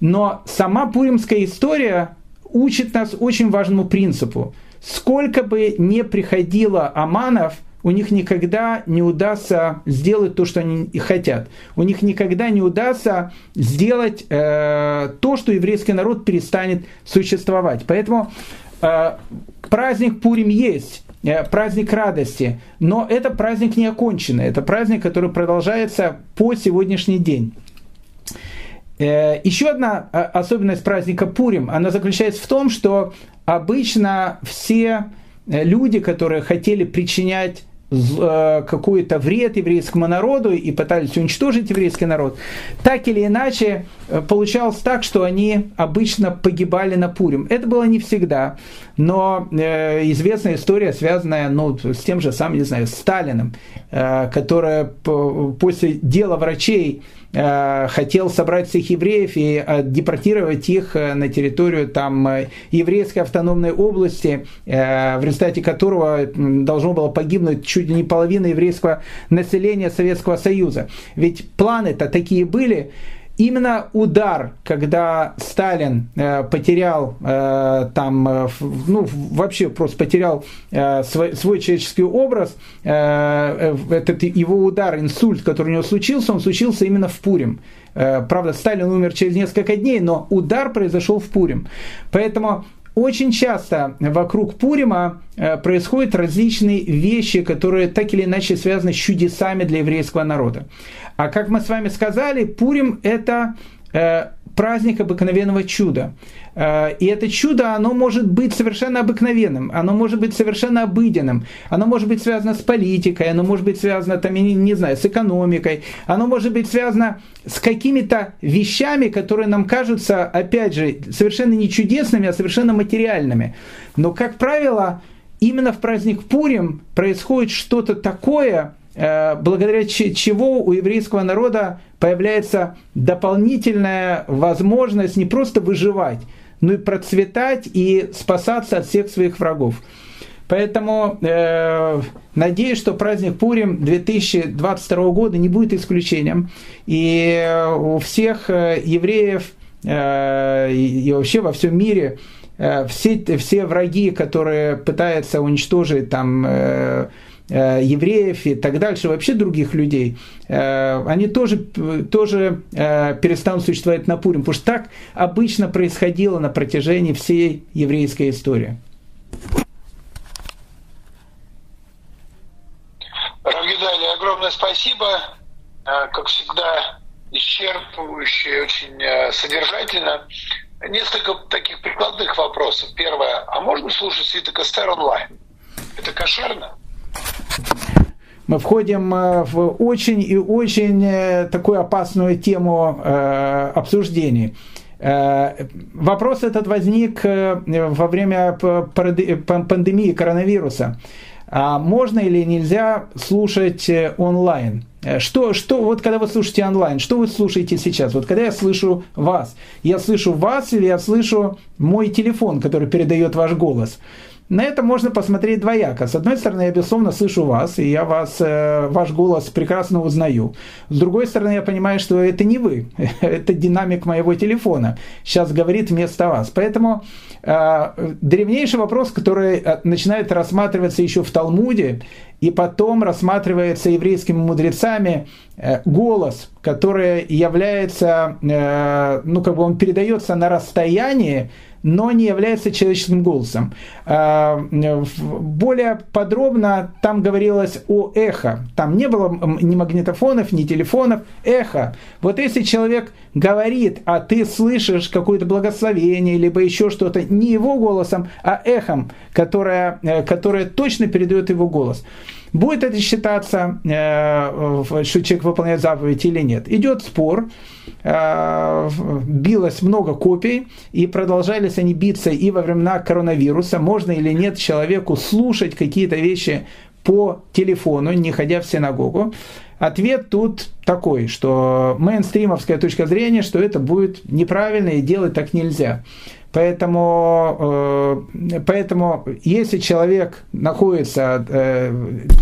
Но сама пуримская история учит нас очень важному принципу. Сколько бы не приходило Аманов – у них никогда не удастся сделать то, что они хотят. У них никогда не удастся сделать э, то, что еврейский народ перестанет существовать. Поэтому э, праздник Пурим есть, э, праздник радости, но это праздник не оконченный, это праздник, который продолжается по сегодняшний день. Э, еще одна э, особенность праздника Пурим, она заключается в том, что обычно все люди, которые хотели причинять какой-то вред еврейскому народу и пытались уничтожить еврейский народ, так или иначе э, получалось так, что они обычно погибали на Пурим. Это было не всегда, но э, известная история, связанная ну, с тем же самым, не знаю, Сталиным, э, которая после дела врачей Э, хотел собрать всех евреев и э, депортировать их э, на территорию там, еврейской автономной области, в результате которого должно было погибнуть чуть ли не половина еврейского населения Советского Союза. Ведь планы-то такие были, именно удар, когда Сталин э, потерял э, там, э, ну, вообще просто потерял э, свой, свой человеческий образ, э, э, этот его удар, инсульт, который у него случился, он случился именно в Пурим. Э, правда, Сталин умер через несколько дней, но удар произошел в Пурим. Поэтому очень часто вокруг Пурима э, происходят различные вещи, которые так или иначе связаны с чудесами для еврейского народа. А как мы с вами сказали, Пурим – это э, праздник обыкновенного чуда. Э, и это чудо, оно может быть совершенно обыкновенным, оно может быть совершенно обыденным, оно может быть связано с политикой, оно может быть связано, там, не, не знаю, с экономикой, оно может быть связано с какими-то вещами, которые нам кажутся, опять же, совершенно не чудесными, а совершенно материальными. Но, как правило, именно в праздник Пурим происходит что-то такое, благодаря чего у еврейского народа появляется дополнительная возможность не просто выживать, но и процветать и спасаться от всех своих врагов. Поэтому э, надеюсь, что праздник Пурим 2022 года не будет исключением. И у всех э, евреев э, и вообще во всем мире э, все, все враги, которые пытаются уничтожить там, э, Э, евреев и так дальше, вообще других людей, э, они тоже, тоже э, перестанут существовать на Пурим, потому что так обычно происходило на протяжении всей еврейской истории. Равгидали, огромное спасибо. Как всегда, исчерпывающе, очень содержательно. Несколько таких прикладных вопросов. Первое. А можно слушать свиток Эстер онлайн? Это кошерно? Мы входим э, в очень и очень э, такую опасную тему э, обсуждений. Вопрос этот возник во время пандемии коронавируса. А можно или нельзя слушать онлайн? Что, что, вот когда вы слушаете онлайн, что вы слушаете сейчас? Вот когда я слышу вас, я слышу вас или я слышу мой телефон, который передает ваш голос? На это можно посмотреть двояко. С одной стороны, я безусловно слышу вас, и я вас, э, ваш голос прекрасно узнаю. С другой стороны, я понимаю, что это не вы, это динамик моего телефона. Сейчас говорит вместо вас. Поэтому э, древнейший вопрос, который э, начинает рассматриваться еще в Талмуде, и потом рассматривается еврейскими мудрецами э, голос, который является, э, ну как бы он передается на расстоянии, но не является человеческим голосом. А, более подробно там говорилось о эхо. Там не было ни магнитофонов, ни телефонов. Эхо. Вот если человек говорит, а ты слышишь какое-то благословение, либо еще что-то, не его голосом, а эхом, которое, э, которое точно передает его голос. Будет это считаться, э, что человек выполняет заповедь или нет? Идет спор, э, билось много копий, и продолжались они биться и во времена коронавируса. Можно или нет человеку слушать какие-то вещи по телефону, не ходя в синагогу. Ответ тут такой, что мейнстримовская точка зрения, что это будет неправильно и делать так нельзя. Поэтому, э, поэтому если человек находится э,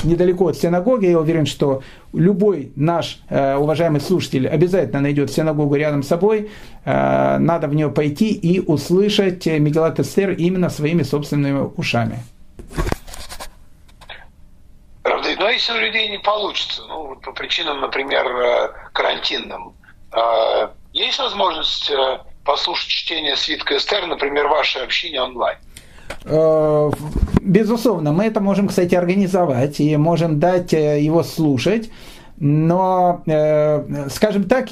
недалеко от синагоги, я уверен, что любой наш э, уважаемый слушатель обязательно найдет синагогу рядом с собой, надо в нее пойти и услышать Мегелат Эстер именно своими собственными ушами. У людей не получится, ну, по причинам, например, карантинным, есть возможность послушать чтение свитка Эстер, например, ваше общение онлайн? Э, безусловно, мы это можем, кстати, организовать и можем дать э, его слушать, но, э, скажем так,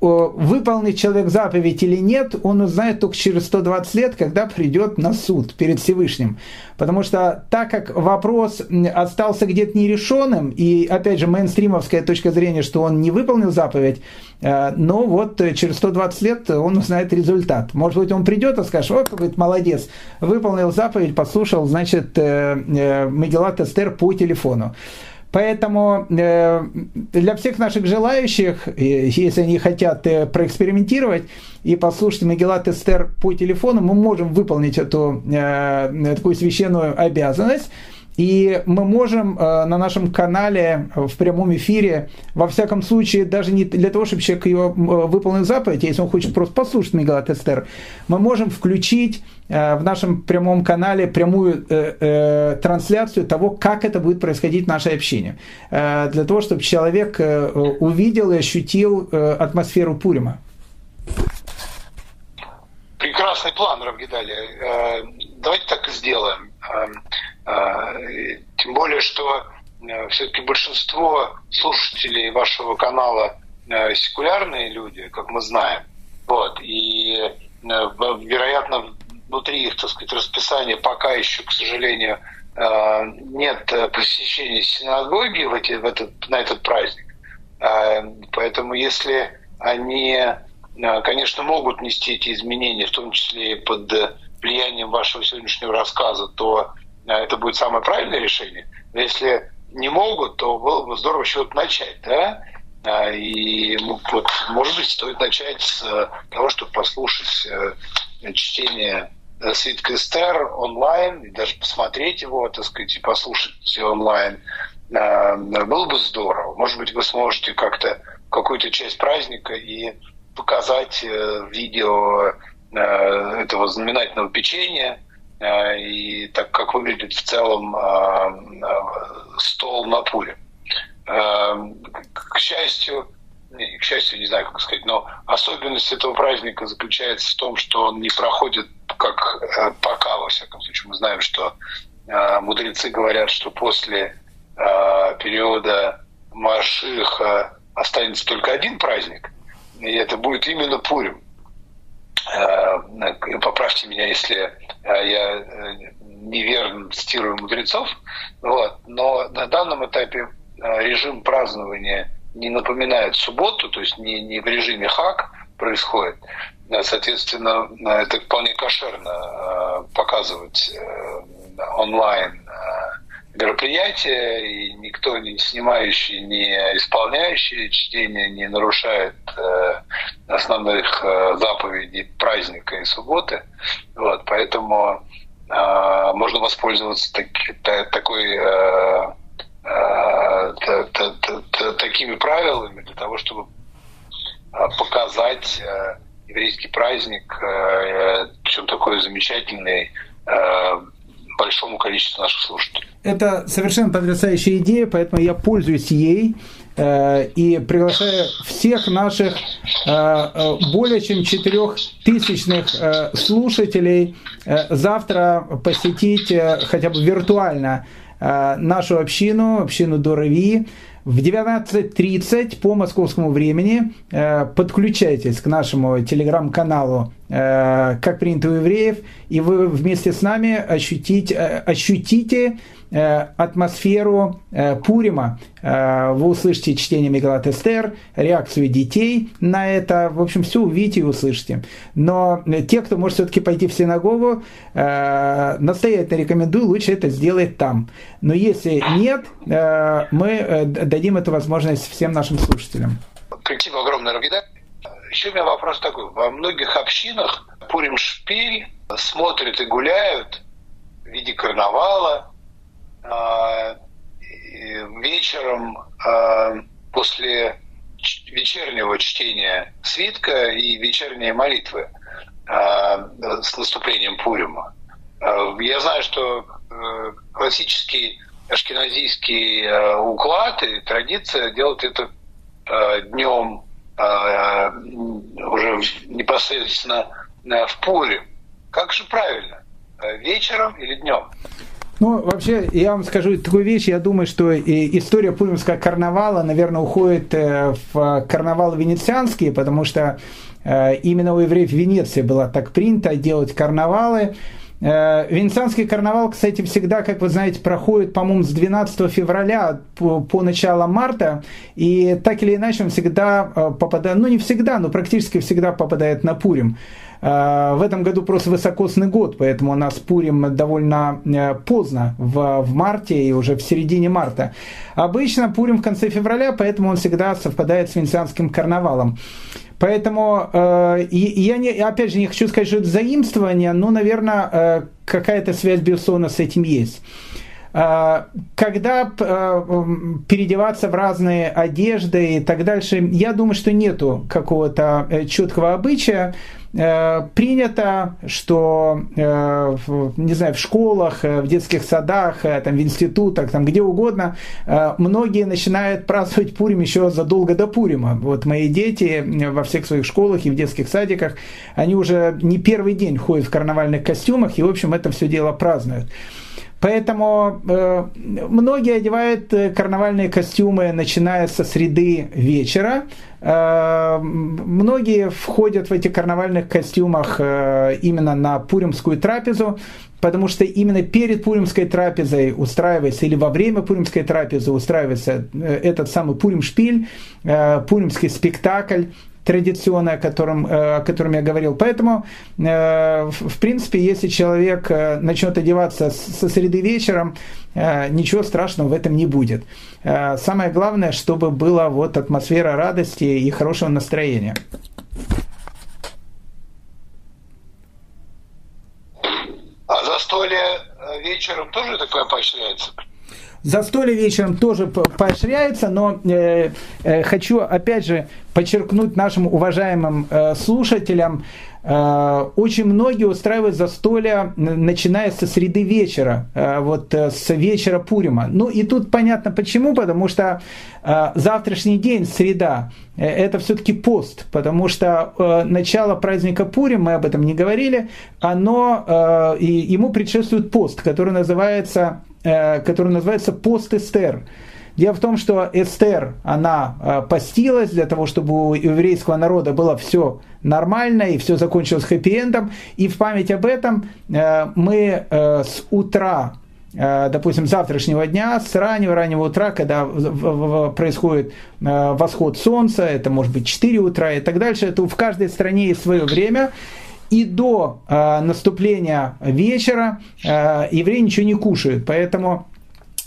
выполнит человек заповедь или нет, он узнает только через 120 лет, когда придет на суд перед Всевышним. Потому что так как вопрос остался где-то нерешенным, и опять же мейнстримовская точка зрения, что он не выполнил заповедь, э, но вот через 120 лет он узнает результат. Может быть, он придет и скажет, вот какой молодец, выполнил заповедь, послушал, значит, э, э, Мегелат Эстер по телефону. Поэтому э, для всех наших желающих, если они хотят э, проэкспериментировать и послушать Магеллат Эстер по телефону, мы можем выполнить эту э, такую священную обязанность. И мы можем э, на нашем канале в прямом эфире, во всяком случае, даже не для того, чтобы человек ее выполнил заповедь, а если он хочет просто послушать Мегалат Эстер, мы можем включить в нашем прямом канале прямую э, э, трансляцию того, как это будет происходить в нашей общине. Э, для того, чтобы человек э, увидел и ощутил э, атмосферу Пурима. Прекрасный план, Равгидали. Э, давайте так и сделаем. Э, э, тем более, что все-таки большинство слушателей вашего канала секулярные люди, как мы знаем. Вот. И, вероятно, внутри их, так сказать, расписания пока еще, к сожалению, нет посещения синагоги в, эти, в этот, на этот праздник. Поэтому если они Э, конечно, могут нести эти изменения, в том числе и под влиянием вашего сегодняшнего рассказа, то э, это будет самое правильное решение. Но если не могут, то было бы здорово чего-то начать, да? Э, и ну, вот, может быть, стоит начать с того, чтобы послушать чтение свитка Эстер онлайн, и даже посмотреть его, так сказать, и послушать онлайн. Было бы здорово. Может быть, вы сможете как-то какую-то часть праздника и показать э, видео э, этого знаменательного печенья э, и так как выглядит в целом стол на пуле. К счастью, к счастью, не знаю, как сказать, но особенность этого праздника заключается в том, что он не проходит как пока, во всяком случае. Мы знаем, что мудрецы говорят, что после периода Машиха останется только один праздник – и это будет именно Пурим. Э, поправьте меня, если э, я э, неверно цитирую мудрецов. Вот. Но на данном этапе режим празднования не напоминает субботу, то есть не, не в режиме хак происходит. Соответственно, это вполне кошерно показывать онлайн мероприятие, и никто не снимающий, не исполняющий чтение не нарушает основных э, заповедей праздника и субботы. Вот, поэтому э, можно воспользоваться так, та, такой э, э, та, та, та, такими правилами для того, чтобы э, показать э, еврейский праздник, э, причем такой замечательный, э, большому количеству наших слушателей. Это совершенно потрясающая идея, поэтому я пользуюсь ей и приглашаю всех наших э, э более чем четырехтысячных э, слушателей э, завтра посетить э, хотя бы виртуально э, нашу общину, общину Дорови, в 19.30 по московскому времени э, подключайтесь к нашему телеграм-каналу э, «Как принято у евреев», и вы вместе с нами ощутить, э, ощутите Э, атмосферу э, Пурима. Э, вы услышите чтение Мегалат Эстер, реакцию детей на это. В общем, все увидите и услышите. Но те, кто может все-таки пойти в синагогу, настоятельно рекомендую, лучше это сделать там. Но если нет, мы дадим эту возможность всем нашим слушателям. Спасибо огромное, Равида. Еще у меня вопрос такой. Во многих общинах Пурим Шпиль смотрят и гуляют в виде карнавала, вечером а, после вечернего чтения свитка и вечерние молитвы а, с наступлением Пурима. Я знаю, что э, классический ашкеназийский э, уклад и традиция делать это днем уже непосредственно в Пуре. Как же правильно? Вечером или днем? Ну, вообще, я вам скажу такую вещь. Я думаю, что история Пуримского карнавала, наверное, уходит э, в карнавал венецианский, потому что э, именно у евреев в Венеции было так принято делать карнавалы. Э, венецианский карнавал, кстати, всегда, как вы знаете, проходит, по-моему, с 12 февраля по, по начало марта, и так или иначе он всегда попадает, ну не всегда, но практически всегда попадает на Пурим. Э, в этом году просто высокосный год, поэтому у нас Пурим довольно э, поздно, в, в марте и уже в середине марта. Обычно Пурим в конце февраля, поэтому он всегда совпадает с венецианским карнавалом. Поэтому э, я не, опять же не хочу сказать, что это заимствование, но, наверное, э, какая-то связь, безусловно, с этим есть. Когда переодеваться в разные одежды и так дальше, я думаю, что нету какого-то четкого обычая. Э, принято, что, э, не знаю, в школах, э, в детских садах, там, в институтах, там, где угодно, многие начинают праздновать Пурим еще задолго до Пурима. Вот мои дети во всех своих школах и в детских садиках, они уже не первый день ходят в карнавальных костюмах, и, в общем, это все дело празднуют. Поэтому э, многие одевают э, карнавальные костюмы, начиная со среды вечера. Э, многие входят в эти карнавальных костюмах э, именно на пуримскую трапезу, потому что именно перед пуримской трапезой устраивается, или во время пуримской трапезы устраивается э, этот самый пурим-шпиль, э, пуримский спектакль, традиционное, о котором, э, о котором я говорил. Поэтому, в принципе, если человек начнет одеваться со среды вечером, ничего страшного в этом не будет. Самое главное, чтобы была вот атмосфера радости и хорошего настроения. А застолье вечером тоже такое поощряется? Застолье вечером тоже поощряется, но э, э, хочу опять же подчеркнуть нашим уважаемым э, слушателям, э, очень многие устраивают застолья, начиная со среды вечера, э, вот э, с вечера Пурима. Ну и тут понятно почему, потому что завтрашний день, среда, это все-таки пост, потому что начало праздника Пурим, мы об этом не говорили, оно, ему предшествует пост, который называется который называется пост Эстер. Дело в том, что Эстер, она э, постилась для того, чтобы у еврейского народа было все нормально и все закончилось хэппи-эндом. И в память об этом э, мы с утра допустим, завтрашнего дня, с раннего-раннего утра, когда происходит восход солнца, это может быть 4 утра и так дальше, это в каждой стране есть свое время, и до э, наступления вечера э, евреи ничего не кушают. Поэтому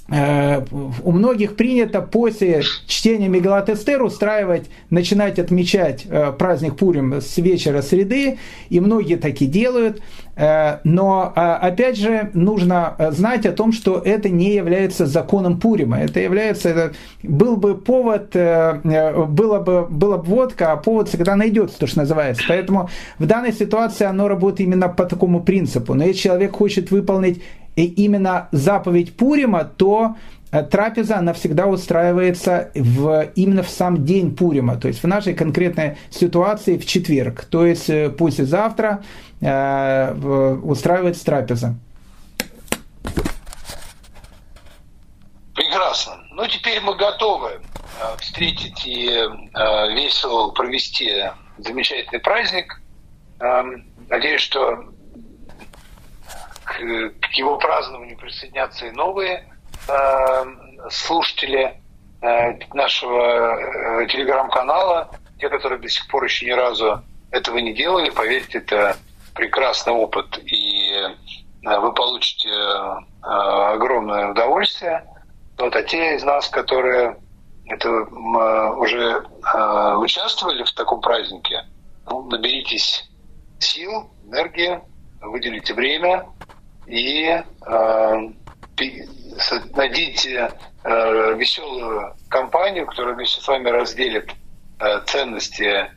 Э, у многих принято после чтения Мегалат Эстер устраивать, начинать отмечать э, праздник Пурим с вечера среды, и многие таки делают. Э, но, опять же, нужно знать о том, что это не является законом Пурима. Это является, это был бы повод, было бы, была бы водка, а повод всегда найдется, то, что называется. Поэтому в данной ситуации оно работает именно по такому принципу. Но если человек хочет выполнить и именно заповедь Пурима, то э, трапеза, она всегда устраивается в, именно в сам день Пурима, то есть в нашей конкретной ситуации в четверг, то есть э, послезавтра э, устраивается трапеза. Прекрасно. Ну, теперь мы готовы э, встретить и э, весело провести замечательный праздник. Э, надеюсь, что к, к его празднованию присоединятся и новые э, слушатели э, нашего э, телеграм-канала, те, которые до сих пор еще ни разу этого не делали, поверьте, это прекрасный опыт, и э, вы получите э, огромное удовольствие. Вот, а те из нас, которые это, э, уже э, участвовали в таком празднике, ну, наберитесь сил, энергии, выделите время, и э, найдите э, веселую компанию, которая вместе с вами разделит э, ценности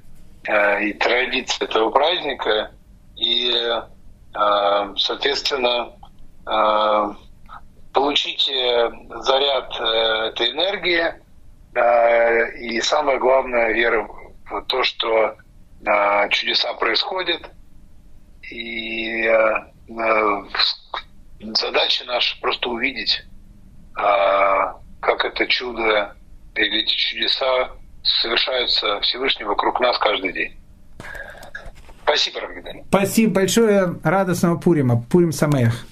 э, и традиции этого праздника, и, э, соответственно, э, получите заряд э, этой энергии, э, и самое главное, вера в то, что э, чудеса происходят, и э, Э, задача наша просто увидеть, а, как это чудо или эти чудеса совершаются Всевышним вокруг нас каждый день. Спасибо, Равгидан. Спасибо большое. Радостного Пурима. Пурим Самех.